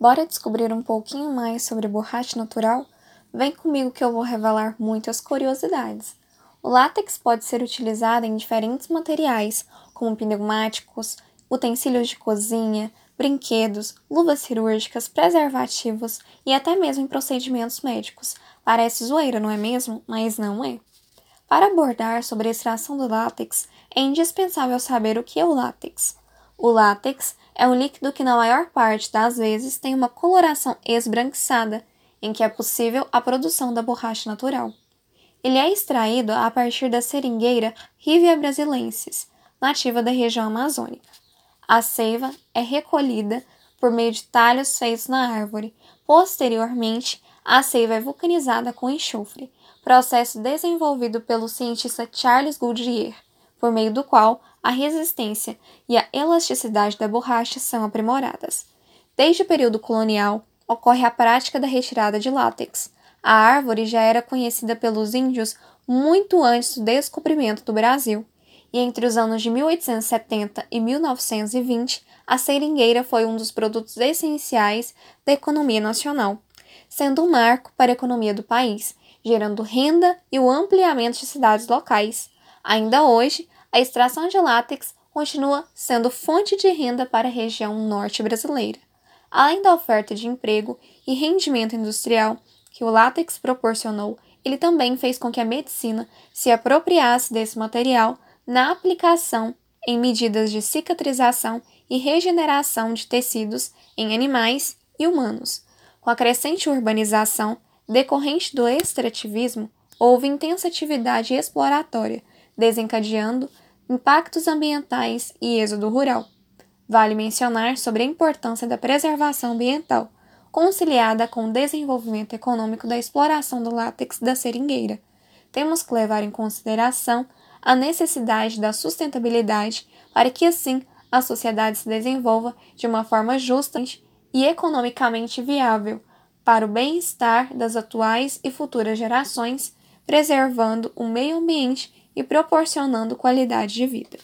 Bora descobrir um pouquinho mais sobre borracha natural? Vem comigo que eu vou revelar muitas curiosidades. O látex pode ser utilizado em diferentes materiais, como pneumáticos, utensílios de cozinha, brinquedos, luvas cirúrgicas, preservativos e até mesmo em procedimentos médicos. Parece zoeira, não é mesmo? Mas não é. Para abordar sobre a extração do látex, é indispensável saber o que é o látex. O látex é um líquido que, na maior parte das vezes, tem uma coloração esbranquiçada, em que é possível a produção da borracha natural. Ele é extraído a partir da seringueira Rivia brasilensis, nativa da região amazônica. A seiva é recolhida por meio de talhos feitos na árvore. Posteriormente, a seiva é vulcanizada com enxofre, processo desenvolvido pelo cientista Charles Goodyear, por meio do qual a resistência e a elasticidade da borracha são aprimoradas. Desde o período colonial, ocorre a prática da retirada de látex. A árvore já era conhecida pelos índios muito antes do descobrimento do Brasil, e entre os anos de 1870 e 1920, a seringueira foi um dos produtos essenciais da economia nacional, sendo um marco para a economia do país, gerando renda e o ampliamento de cidades locais. Ainda hoje, a extração de látex continua sendo fonte de renda para a região norte brasileira. Além da oferta de emprego e rendimento industrial que o látex proporcionou, ele também fez com que a medicina se apropriasse desse material na aplicação em medidas de cicatrização e regeneração de tecidos em animais e humanos. Com a crescente urbanização decorrente do extrativismo, houve intensa atividade exploratória, desencadeando impactos ambientais e êxodo rural. Vale mencionar sobre a importância da preservação ambiental, conciliada com o desenvolvimento econômico da exploração do látex da seringueira. Temos que levar em consideração a necessidade da sustentabilidade para que assim a sociedade se desenvolva de uma forma justa e economicamente viável para o bem-estar das atuais e futuras gerações, preservando o meio ambiente e proporcionando qualidade de vida.